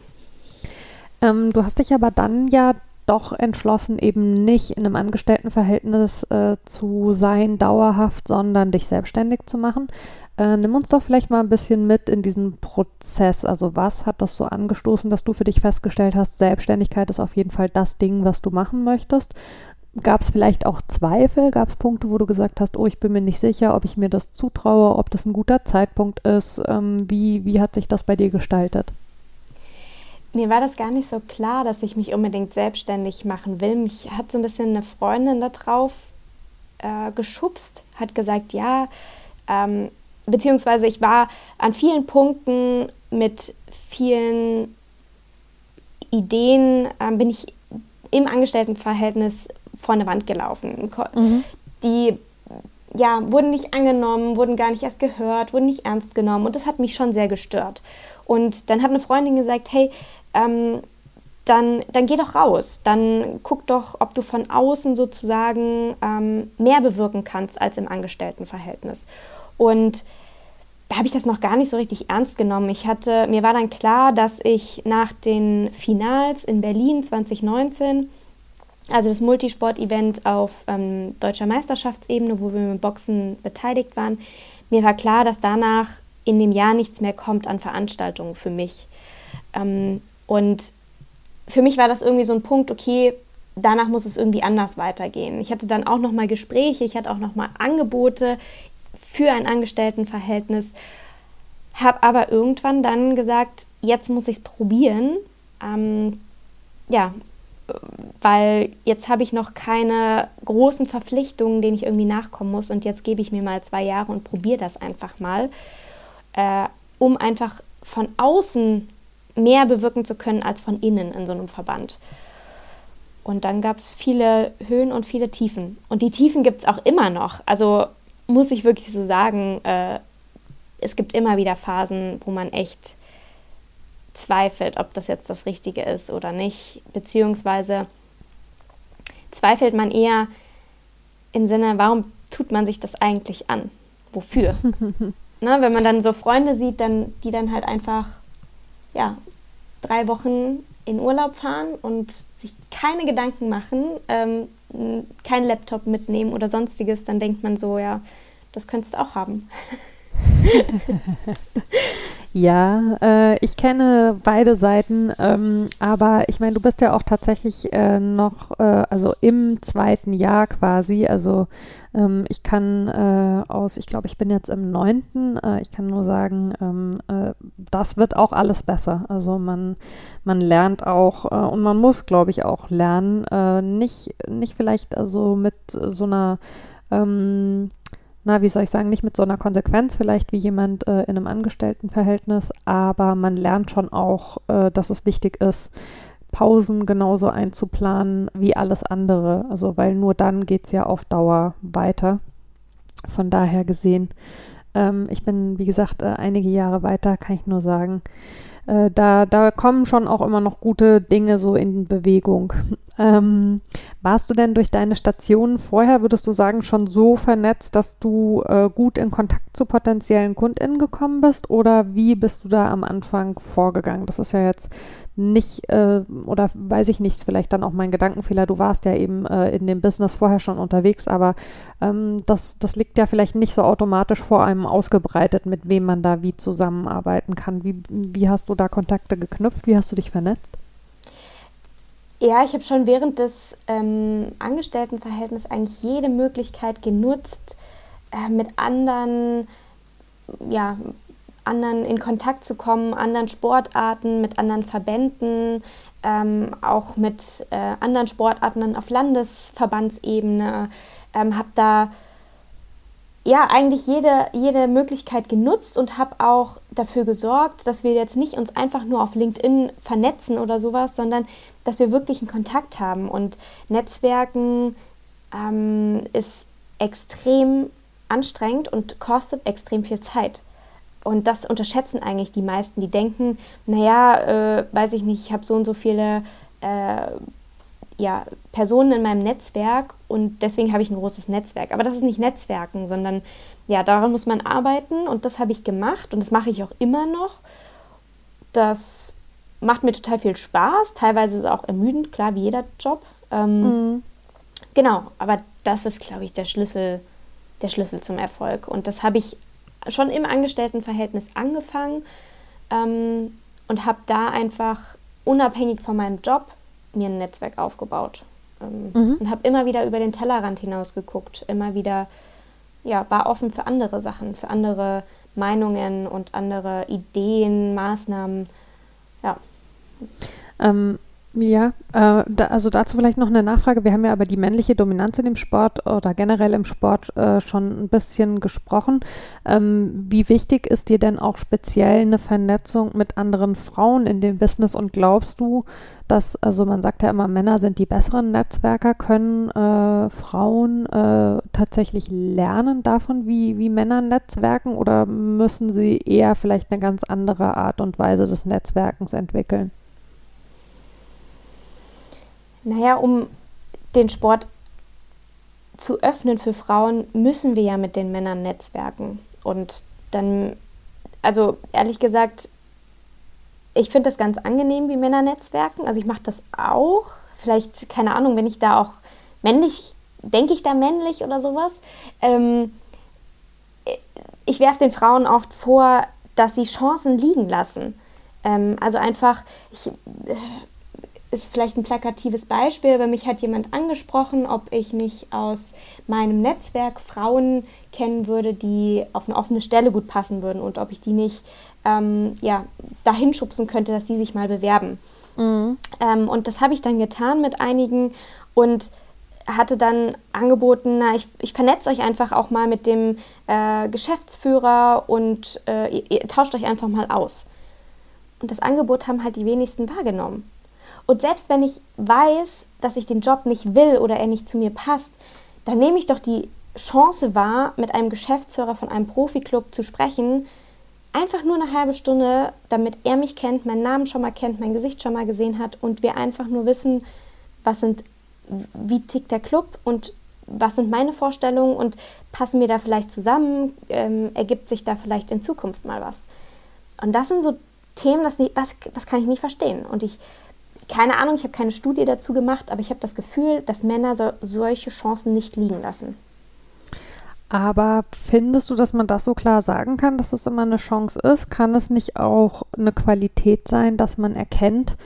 Ähm, du hast dich aber dann ja doch entschlossen, eben nicht in einem Angestelltenverhältnis äh, zu sein, dauerhaft, sondern dich selbstständig zu machen. Äh, nimm uns doch vielleicht mal ein bisschen mit in diesen Prozess. Also was hat das so angestoßen, dass du für dich festgestellt hast, Selbstständigkeit ist auf jeden Fall das Ding, was du machen möchtest? Gab es vielleicht auch Zweifel? Gab es Punkte, wo du gesagt hast, oh, ich bin mir nicht sicher, ob ich mir das zutraue, ob das ein guter Zeitpunkt ist? Ähm, wie, wie hat sich das bei dir gestaltet? Mir war das gar nicht so klar, dass ich mich unbedingt selbstständig machen will. Mich hat so ein bisschen eine Freundin darauf äh, geschubst, hat gesagt, ja, ähm, beziehungsweise ich war an vielen Punkten mit vielen Ideen, äh, bin ich im Angestelltenverhältnis vor eine Wand gelaufen. Mhm. Die ja, wurden nicht angenommen, wurden gar nicht erst gehört, wurden nicht ernst genommen und das hat mich schon sehr gestört. Und dann hat eine Freundin gesagt, hey, ähm, dann, dann geh doch raus, dann guck doch, ob du von außen sozusagen ähm, mehr bewirken kannst als im Angestelltenverhältnis. Und da habe ich das noch gar nicht so richtig ernst genommen. Ich hatte, mir war dann klar, dass ich nach den Finals in Berlin 2019 also das Multisport-Event auf ähm, deutscher Meisterschaftsebene, wo wir mit Boxen beteiligt waren. Mir war klar, dass danach in dem Jahr nichts mehr kommt an Veranstaltungen für mich. Ähm, und für mich war das irgendwie so ein Punkt, okay, danach muss es irgendwie anders weitergehen. Ich hatte dann auch noch mal Gespräche, ich hatte auch noch mal Angebote für ein Angestelltenverhältnis, habe aber irgendwann dann gesagt, jetzt muss ich es probieren. Ähm, ja, weil jetzt habe ich noch keine großen Verpflichtungen, denen ich irgendwie nachkommen muss und jetzt gebe ich mir mal zwei Jahre und probiere das einfach mal, äh, um einfach von außen mehr bewirken zu können als von innen in so einem Verband. Und dann gab es viele Höhen und viele Tiefen. Und die Tiefen gibt es auch immer noch. Also muss ich wirklich so sagen, äh, es gibt immer wieder Phasen, wo man echt zweifelt, ob das jetzt das Richtige ist oder nicht, beziehungsweise zweifelt man eher im Sinne, warum tut man sich das eigentlich an? Wofür? ne, wenn man dann so Freunde sieht, dann, die dann halt einfach ja, drei Wochen in Urlaub fahren und sich keine Gedanken machen, ähm, keinen Laptop mitnehmen oder sonstiges, dann denkt man so, ja, das könntest du auch haben. Ja, äh, ich kenne beide Seiten, ähm, aber ich meine, du bist ja auch tatsächlich äh, noch, äh, also im zweiten Jahr quasi. Also ähm, ich kann äh, aus, ich glaube, ich bin jetzt im neunten, äh, ich kann nur sagen, ähm, äh, das wird auch alles besser. Also man, man lernt auch und man muss, glaube ich, auch lernen, nicht, nicht vielleicht also mit so einer ähm, na, wie soll ich sagen, nicht mit so einer Konsequenz vielleicht wie jemand äh, in einem Angestelltenverhältnis, aber man lernt schon auch, äh, dass es wichtig ist, Pausen genauso einzuplanen wie alles andere. Also, weil nur dann geht es ja auf Dauer weiter. Von daher gesehen, ähm, ich bin, wie gesagt, äh, einige Jahre weiter, kann ich nur sagen, äh, da, da kommen schon auch immer noch gute Dinge so in Bewegung. Ähm, warst du denn durch deine Stationen vorher, würdest du sagen, schon so vernetzt, dass du äh, gut in Kontakt zu potenziellen KundInnen gekommen bist? Oder wie bist du da am Anfang vorgegangen? Das ist ja jetzt nicht, äh, oder weiß ich nicht, vielleicht dann auch mein Gedankenfehler. Du warst ja eben äh, in dem Business vorher schon unterwegs, aber ähm, das, das liegt ja vielleicht nicht so automatisch vor einem ausgebreitet, mit wem man da wie zusammenarbeiten kann. Wie, wie hast du da Kontakte geknüpft? Wie hast du dich vernetzt? Ja, ich habe schon während des ähm, Angestelltenverhältnisses eigentlich jede Möglichkeit genutzt, äh, mit anderen, ja, anderen in Kontakt zu kommen, anderen Sportarten, mit anderen Verbänden, ähm, auch mit äh, anderen Sportarten auf Landesverbandsebene. Ähm, habe da ja, eigentlich jede, jede Möglichkeit genutzt und habe auch dafür gesorgt, dass wir jetzt nicht uns einfach nur auf LinkedIn vernetzen oder sowas, sondern dass wir wirklich einen Kontakt haben. Und Netzwerken ähm, ist extrem anstrengend und kostet extrem viel Zeit. Und das unterschätzen eigentlich die meisten. Die denken, naja, äh, weiß ich nicht, ich habe so und so viele äh, ja, Personen in meinem Netzwerk und deswegen habe ich ein großes Netzwerk. Aber das ist nicht Netzwerken, sondern ja, daran muss man arbeiten und das habe ich gemacht und das mache ich auch immer noch. Das macht mir total viel Spaß. Teilweise ist es auch ermüdend, klar, wie jeder Job. Ähm, mhm. Genau, aber das ist, glaube ich, der Schlüssel, der Schlüssel zum Erfolg. Und das habe ich schon im Angestelltenverhältnis angefangen ähm, und habe da einfach unabhängig von meinem Job mir ein Netzwerk aufgebaut ähm, mhm. und habe immer wieder über den Tellerrand hinaus geguckt, immer wieder ja, war offen für andere Sachen, für andere Meinungen und andere Ideen, Maßnahmen. Ja. Ähm, Ja, äh, da, also dazu vielleicht noch eine Nachfrage. Wir haben ja aber die männliche Dominanz in dem Sport oder generell im Sport äh, schon ein bisschen gesprochen. Ähm, wie wichtig ist dir denn auch speziell eine Vernetzung mit anderen Frauen in dem Business und glaubst du, dass, also man sagt ja immer, Männer sind die besseren Netzwerker, können äh, Frauen äh, tatsächlich lernen davon, wie, wie Männer netzwerken oder müssen sie eher vielleicht eine ganz andere Art und Weise des Netzwerkens entwickeln? Naja, um den Sport zu öffnen für Frauen, müssen wir ja mit den Männern netzwerken. Und dann, also ehrlich gesagt, ich finde das ganz angenehm, wie Männer netzwerken. Also ich mache das auch. Vielleicht, keine Ahnung, wenn ich da auch männlich, denke ich da männlich oder sowas. Ähm, ich werfe den Frauen oft vor, dass sie Chancen liegen lassen. Ähm, also einfach, ich, äh, ist vielleicht ein plakatives Beispiel, aber mich hat jemand angesprochen, ob ich nicht aus meinem Netzwerk Frauen kennen würde, die auf eine offene Stelle gut passen würden und ob ich die nicht ähm, ja, dahin schubsen könnte, dass die sich mal bewerben. Mhm. Ähm, und das habe ich dann getan mit einigen und hatte dann angeboten, na, ich, ich vernetze euch einfach auch mal mit dem äh, Geschäftsführer und äh, ihr, ihr tauscht euch einfach mal aus. Und das Angebot haben halt die wenigsten wahrgenommen. Und selbst wenn ich weiß, dass ich den Job nicht will oder er nicht zu mir passt, dann nehme ich doch die Chance wahr, mit einem Geschäftsführer von einem Profiklub zu sprechen, einfach nur eine halbe Stunde, damit er mich kennt, meinen Namen schon mal kennt, mein Gesicht schon mal gesehen hat und wir einfach nur wissen, was sind, wie tickt der Club und was sind meine Vorstellungen und passen wir da vielleicht zusammen, ähm, ergibt sich da vielleicht in Zukunft mal was. Und das sind so Themen, das, das, das kann ich nicht verstehen. Und ich keine Ahnung, ich habe keine Studie dazu gemacht, aber ich habe das Gefühl, dass Männer so, solche Chancen nicht liegen lassen. Aber findest du, dass man das so klar sagen kann, dass es immer eine Chance ist? Kann es nicht auch eine Qualität sein, dass man erkennt,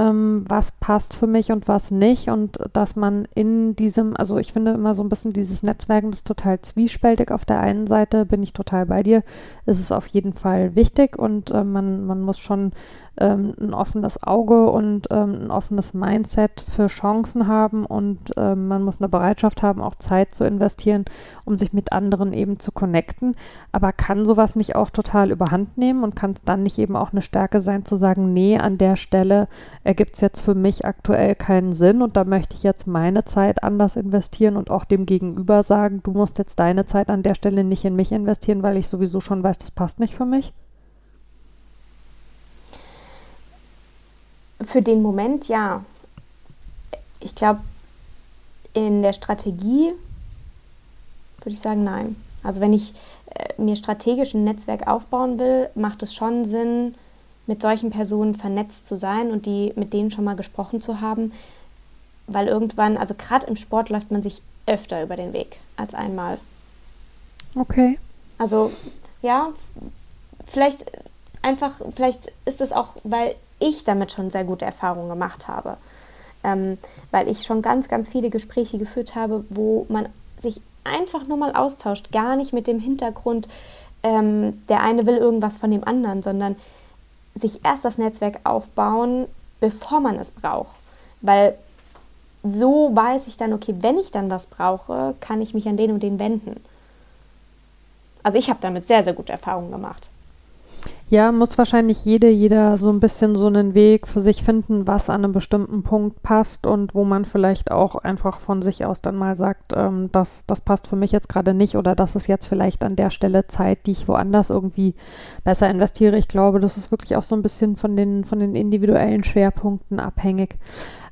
ähm, was passt für mich und was nicht und dass man in diesem, also ich finde immer so ein bisschen dieses Netzwerken ist total zwiespältig. Auf der einen Seite bin ich total bei dir, ist es auf jeden Fall wichtig und äh, man, man muss schon ähm, ein offenes Auge und ähm, ein offenes Mindset für Chancen haben und ähm, man muss eine Bereitschaft haben, auch Zeit zu investieren, um sich mit anderen eben zu connecten. Aber kann sowas nicht auch total überhand nehmen und kann es dann nicht eben auch eine Stärke sein, zu sagen, nee, an der Stelle ergibt es jetzt für mich aktuell keinen Sinn und da möchte ich jetzt meine Zeit anders investieren und auch dem Gegenüber sagen, du musst jetzt deine Zeit an der Stelle nicht in mich investieren, weil ich sowieso schon weiß, das passt nicht für mich? Für den Moment ja. Ich glaube, in der Strategie würde ich sagen, nein. Also wenn ich äh, mir strategisch ein Netzwerk aufbauen will, macht es schon Sinn, mit solchen Personen vernetzt zu sein und die mit denen schon mal gesprochen zu haben, weil irgendwann, also gerade im Sport läuft man sich öfter über den Weg als einmal. Okay. Also ja, vielleicht einfach, vielleicht ist es auch, weil ich damit schon sehr gute Erfahrungen gemacht habe. Ähm, weil ich schon ganz, ganz viele Gespräche geführt habe, wo man sich einfach nur mal austauscht, gar nicht mit dem Hintergrund, ähm, der eine will irgendwas von dem anderen, sondern sich erst das Netzwerk aufbauen, bevor man es braucht. Weil so weiß ich dann, okay, wenn ich dann was brauche, kann ich mich an den und den wenden. Also ich habe damit sehr, sehr gute Erfahrungen gemacht. Ja, muss wahrscheinlich jede, jeder so ein bisschen so einen Weg für sich finden, was an einem bestimmten Punkt passt und wo man vielleicht auch einfach von sich aus dann mal sagt, ähm, das, das passt für mich jetzt gerade nicht oder das ist jetzt vielleicht an der Stelle Zeit, die ich woanders irgendwie besser investiere. Ich glaube, das ist wirklich auch so ein bisschen von den, von den individuellen Schwerpunkten abhängig.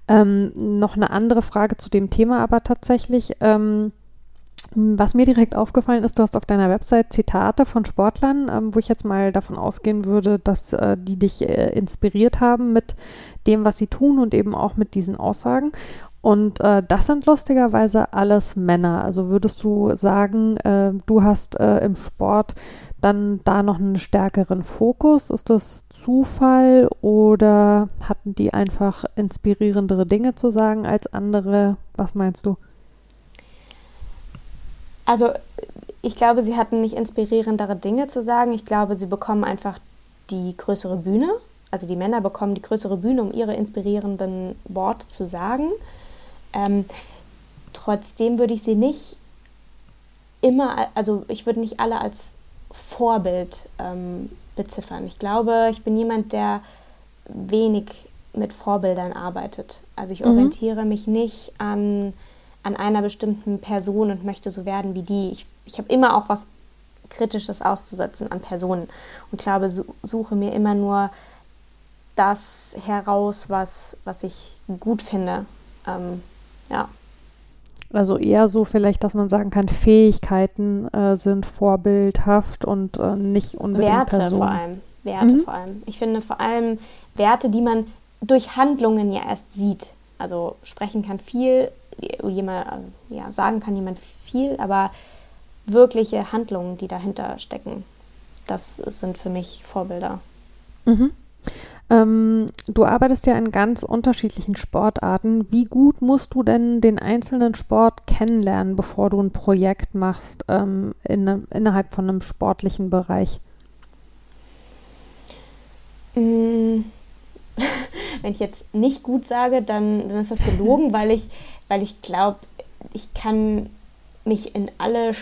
Ähm, noch eine andere Frage zu dem Thema aber tatsächlich. Ähm, was mir direkt aufgefallen ist, du hast auf deiner Website Zitate von Sportlern, ähm, wo ich jetzt mal davon ausgehen würde, dass äh, die dich äh, inspiriert haben mit dem, was sie tun und eben auch mit diesen Aussagen. Und äh, das sind lustigerweise alles Männer. Also würdest du sagen, äh, du hast äh, im Sport dann da noch einen stärkeren Fokus? Ist das Zufall oder hatten die einfach inspirierendere Dinge zu sagen als andere? Was meinst du? Also ich glaube, sie hatten nicht inspirierendere Dinge zu sagen. Ich glaube, sie bekommen einfach die größere Bühne. also die Männer bekommen die größere Bühne, um ihre inspirierenden Worte zu sagen. Ähm, trotzdem würde ich sie nicht immer, also ich würde nicht alle als Vorbild ähm, beziffern. Ich glaube, ich bin jemand, der wenig mit Vorbildern arbeitet. Also ich mhm. orientiere mich nicht an, an einer bestimmten Person und möchte so werden wie die. Ich, ich habe immer auch was Kritisches auszusetzen an Personen und glaube, so, suche mir immer nur das heraus, was, was ich gut finde. Ähm, ja. Also eher so vielleicht, dass man sagen kann, Fähigkeiten äh, sind vorbildhaft und äh, nicht unbedingt Werte Personen. vor allem. Werte mhm. vor allem. Ich finde vor allem Werte, die man durch Handlungen ja erst sieht. Also sprechen kann viel, jemand, ja, sagen kann jemand viel, aber wirkliche Handlungen, die dahinter stecken, das sind für mich Vorbilder. Mhm. Ähm, du arbeitest ja in ganz unterschiedlichen Sportarten. Wie gut musst du denn den einzelnen Sport kennenlernen, bevor du ein Projekt machst ähm, in, innerhalb von einem sportlichen Bereich? Mm. Wenn ich jetzt nicht gut sage, dann, dann ist das gelogen, weil ich, weil ich glaube, ich kann mich in alle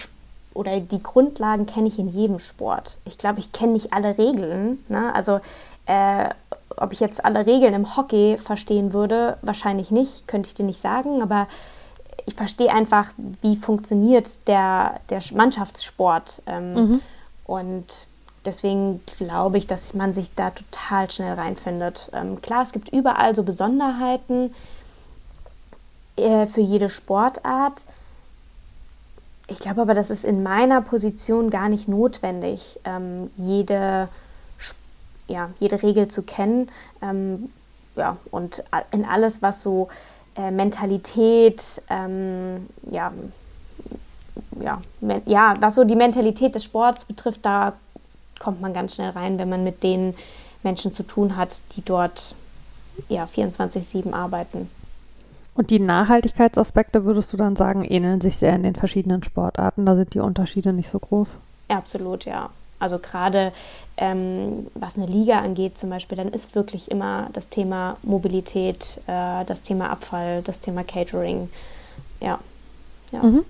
oder die Grundlagen kenne ich in jedem Sport. Ich glaube, ich kenne nicht alle Regeln. Ne? Also äh, ob ich jetzt alle Regeln im Hockey verstehen würde, wahrscheinlich nicht, könnte ich dir nicht sagen, aber ich verstehe einfach, wie funktioniert der, der Mannschaftssport. Ähm, mhm. Und deswegen glaube ich, dass man sich da total schnell reinfindet. Ähm, klar, es gibt überall so Besonderheiten äh, für jede Sportart. Ich glaube aber, das ist in meiner Position gar nicht notwendig, ähm, jede ja, jede Regel zu kennen. Ähm, ja, und in alles, was so äh, Mentalität, ähm, ja, ja, ja, was so die Mentalität des Sports betrifft, da kommt man ganz schnell rein, wenn man mit den Menschen zu tun hat, die dort ja, 24-7 arbeiten. Und die Nachhaltigkeitsaspekte, würdest du dann sagen, ähneln sich sehr in den verschiedenen Sportarten? Da sind die Unterschiede nicht so groß? Absolut, ja. Also gerade ähm, was eine Liga angeht zum Beispiel, dann ist wirklich immer das Thema Mobilität, äh, das Thema Abfall, das Thema Catering. Ja. ja. Mhm.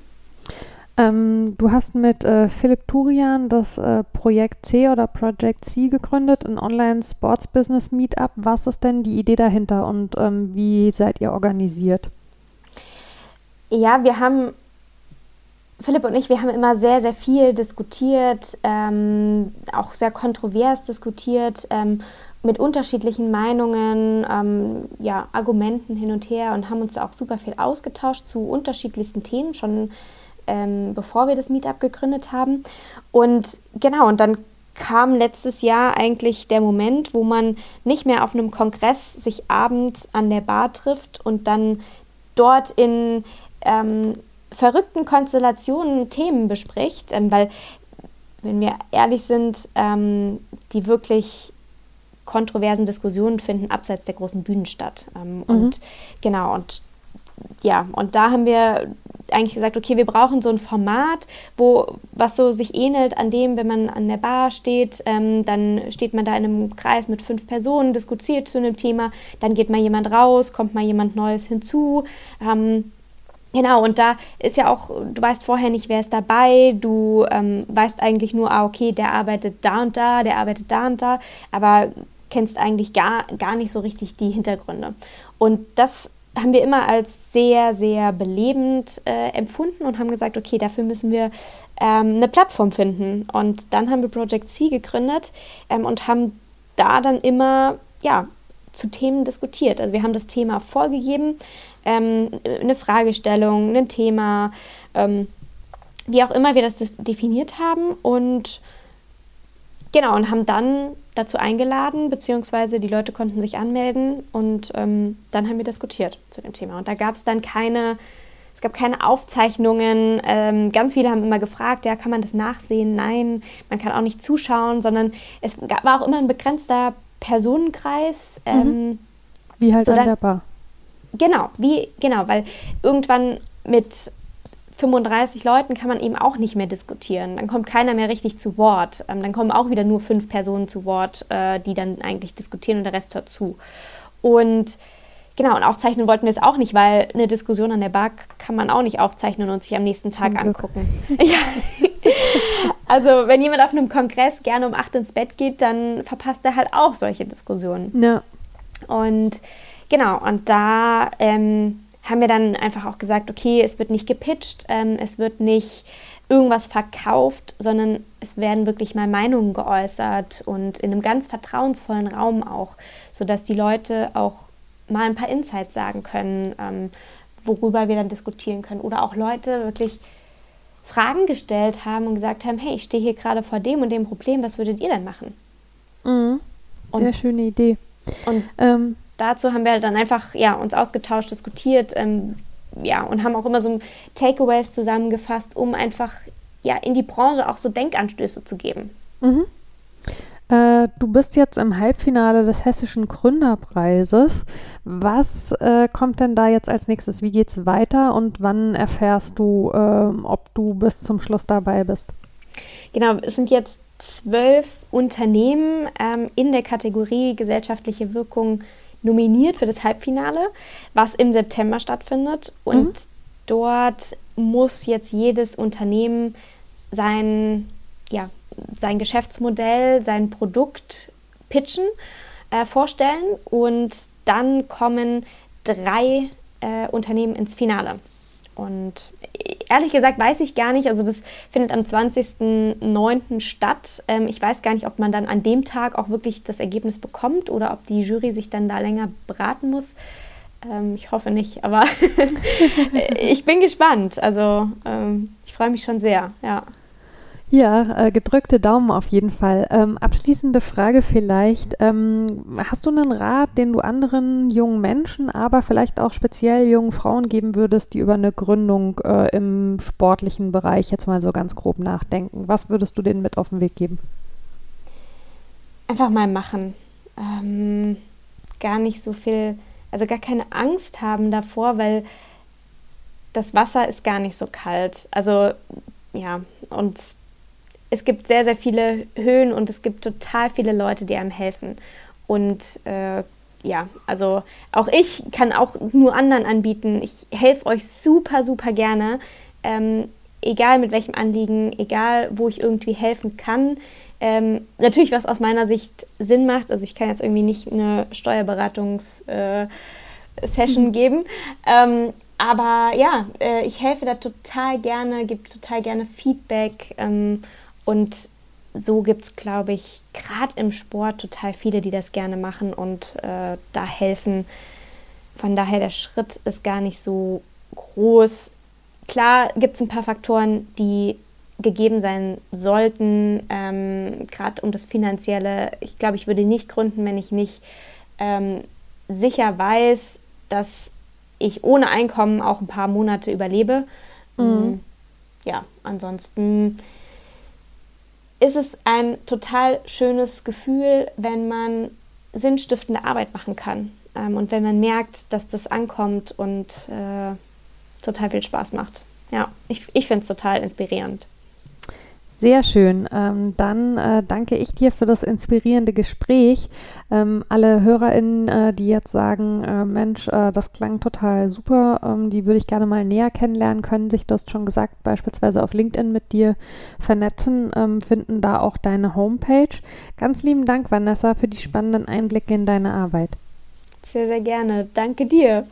Ähm, du hast mit äh, Philipp Turian das äh, Projekt C oder Project C gegründet, ein Online-Sports-Business-Meetup. Was ist denn die Idee dahinter und ähm, wie seid ihr organisiert? Ja, wir haben Philipp und ich, wir haben immer sehr, sehr viel diskutiert, ähm, auch sehr kontrovers diskutiert, ähm, mit unterschiedlichen Meinungen, ähm, ja, Argumenten hin und her und haben uns auch super viel ausgetauscht zu unterschiedlichsten Themen, schon ähm, bevor wir das Meetup gegründet haben. Und genau, und dann kam letztes Jahr eigentlich der Moment, wo man nicht mehr auf einem Kongress sich abends an der Bar trifft und dann dort in ähm, verrückten Konstellationen Themen bespricht, ähm, weil, wenn wir ehrlich sind, ähm, die wirklich kontroversen Diskussionen finden abseits der großen Bühnen statt. Ähm, mhm. Und genau, und ja, und da haben wir eigentlich gesagt, okay, wir brauchen so ein Format, wo was so sich ähnelt an dem, wenn man an der Bar steht, ähm, dann steht man da in einem Kreis mit fünf Personen, diskutiert zu einem Thema, dann geht mal jemand raus, kommt mal jemand Neues hinzu. Ähm, Genau, und da ist ja auch, du weißt vorher nicht, wer ist dabei, du ähm, weißt eigentlich nur, ah, okay, der arbeitet da und da, der arbeitet da und da, aber kennst eigentlich gar, gar nicht so richtig die Hintergründe. Und das haben wir immer als sehr, sehr belebend äh, empfunden und haben gesagt, okay, dafür müssen wir ähm, eine Plattform finden. Und dann haben wir Project C gegründet ähm, und haben da dann immer, ja, zu Themen diskutiert. Also wir haben das Thema vorgegeben, ähm, eine Fragestellung, ein Thema, ähm, wie auch immer wir das definiert haben und genau und haben dann dazu eingeladen, beziehungsweise die Leute konnten sich anmelden und ähm, dann haben wir diskutiert zu dem Thema. Und da gab es dann keine, es gab keine Aufzeichnungen. Ähm, ganz viele haben immer gefragt, ja, kann man das nachsehen? Nein, man kann auch nicht zuschauen, sondern es war auch immer ein begrenzter Personenkreis. Mhm. Ähm, wie halt so an der Bar. Genau, wie, genau, weil irgendwann mit 35 Leuten kann man eben auch nicht mehr diskutieren. Dann kommt keiner mehr richtig zu Wort. Ähm, dann kommen auch wieder nur fünf Personen zu Wort, äh, die dann eigentlich diskutieren und der Rest hört zu. Und genau, und aufzeichnen wollten wir es auch nicht, weil eine Diskussion an der Bar kann man auch nicht aufzeichnen und sich am nächsten Tag angucken. ja. also wenn jemand auf einem Kongress gerne um acht ins Bett geht, dann verpasst er halt auch solche Diskussionen. Ja. Und genau, und da ähm, haben wir dann einfach auch gesagt, okay, es wird nicht gepitcht, ähm, es wird nicht irgendwas verkauft, sondern es werden wirklich mal Meinungen geäußert und in einem ganz vertrauensvollen Raum auch, sodass die Leute auch mal ein paar Insights sagen können, ähm, worüber wir dann diskutieren können. Oder auch Leute wirklich Fragen gestellt haben und gesagt haben, hey, ich stehe hier gerade vor dem und dem Problem, was würdet ihr denn machen? Mhm. Sehr und, schöne Idee. Und ähm, dazu haben wir dann einfach ja, uns ausgetauscht, diskutiert ähm, ja, und haben auch immer so Takeaways zusammengefasst, um einfach ja, in die Branche auch so Denkanstöße zu geben. Mhm. Äh, du bist jetzt im Halbfinale des Hessischen Gründerpreises. Was äh, kommt denn da jetzt als nächstes? Wie geht es weiter und wann erfährst du, äh, ob du bis zum Schluss dabei bist? Genau, es sind jetzt zwölf Unternehmen ähm, in der Kategorie gesellschaftliche Wirkung nominiert für das Halbfinale, was im September stattfindet. Und mhm. dort muss jetzt jedes Unternehmen sein, ja, sein Geschäftsmodell, sein Produkt pitchen, äh, vorstellen und dann kommen drei äh, Unternehmen ins Finale. Und ehrlich gesagt weiß ich gar nicht, also das findet am 20.09. statt. Ähm, ich weiß gar nicht, ob man dann an dem Tag auch wirklich das Ergebnis bekommt oder ob die Jury sich dann da länger beraten muss. Ähm, ich hoffe nicht, aber ich bin gespannt. Also ähm, ich freue mich schon sehr, ja. Ja, äh, gedrückte Daumen auf jeden Fall. Ähm, abschließende Frage vielleicht. Ähm, hast du einen Rat, den du anderen jungen Menschen, aber vielleicht auch speziell jungen Frauen geben würdest, die über eine Gründung äh, im sportlichen Bereich jetzt mal so ganz grob nachdenken? Was würdest du denen mit auf den Weg geben? Einfach mal machen. Ähm, gar nicht so viel, also gar keine Angst haben davor, weil das Wasser ist gar nicht so kalt. Also ja, und es gibt sehr, sehr viele Höhen und es gibt total viele Leute, die einem helfen. Und äh, ja, also auch ich kann auch nur anderen anbieten. Ich helfe euch super, super gerne. Ähm, egal mit welchem Anliegen, egal wo ich irgendwie helfen kann. Ähm, natürlich, was aus meiner Sicht Sinn macht. Also ich kann jetzt irgendwie nicht eine Steuerberatungs-Session äh, mhm. geben. Ähm, aber ja, äh, ich helfe da total gerne, gebe total gerne Feedback. Ähm, und so gibt es, glaube ich, gerade im Sport total viele, die das gerne machen und äh, da helfen. Von daher, der Schritt ist gar nicht so groß. Klar gibt es ein paar Faktoren, die gegeben sein sollten, ähm, gerade um das Finanzielle. Ich glaube, ich würde nicht gründen, wenn ich nicht ähm, sicher weiß, dass ich ohne Einkommen auch ein paar Monate überlebe. Mhm. Ja, ansonsten ist es ein total schönes Gefühl, wenn man sinnstiftende Arbeit machen kann ähm, und wenn man merkt, dass das ankommt und äh, total viel Spaß macht. Ja, ich, ich finde es total inspirierend. Sehr schön. Ähm, dann äh, danke ich dir für das inspirierende Gespräch. Ähm, alle HörerInnen, äh, die jetzt sagen, äh, Mensch, äh, das klang total super, ähm, die würde ich gerne mal näher kennenlernen, können sich, du hast schon gesagt, beispielsweise auf LinkedIn mit dir vernetzen, ähm, finden da auch deine Homepage. Ganz lieben Dank, Vanessa, für die spannenden Einblicke in deine Arbeit. Sehr, sehr gerne. Danke dir.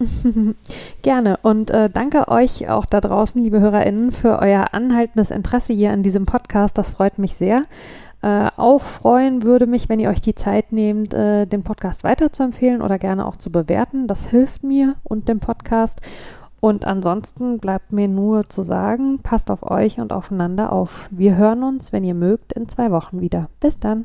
Gerne und äh, danke euch auch da draußen, liebe HörerInnen, für euer anhaltendes Interesse hier an diesem Podcast. Das freut mich sehr. Äh, auch freuen würde mich, wenn ihr euch die Zeit nehmt, äh, den Podcast weiterzuempfehlen oder gerne auch zu bewerten. Das hilft mir und dem Podcast. Und ansonsten bleibt mir nur zu sagen, passt auf euch und aufeinander auf. Wir hören uns, wenn ihr mögt, in zwei Wochen wieder. Bis dann.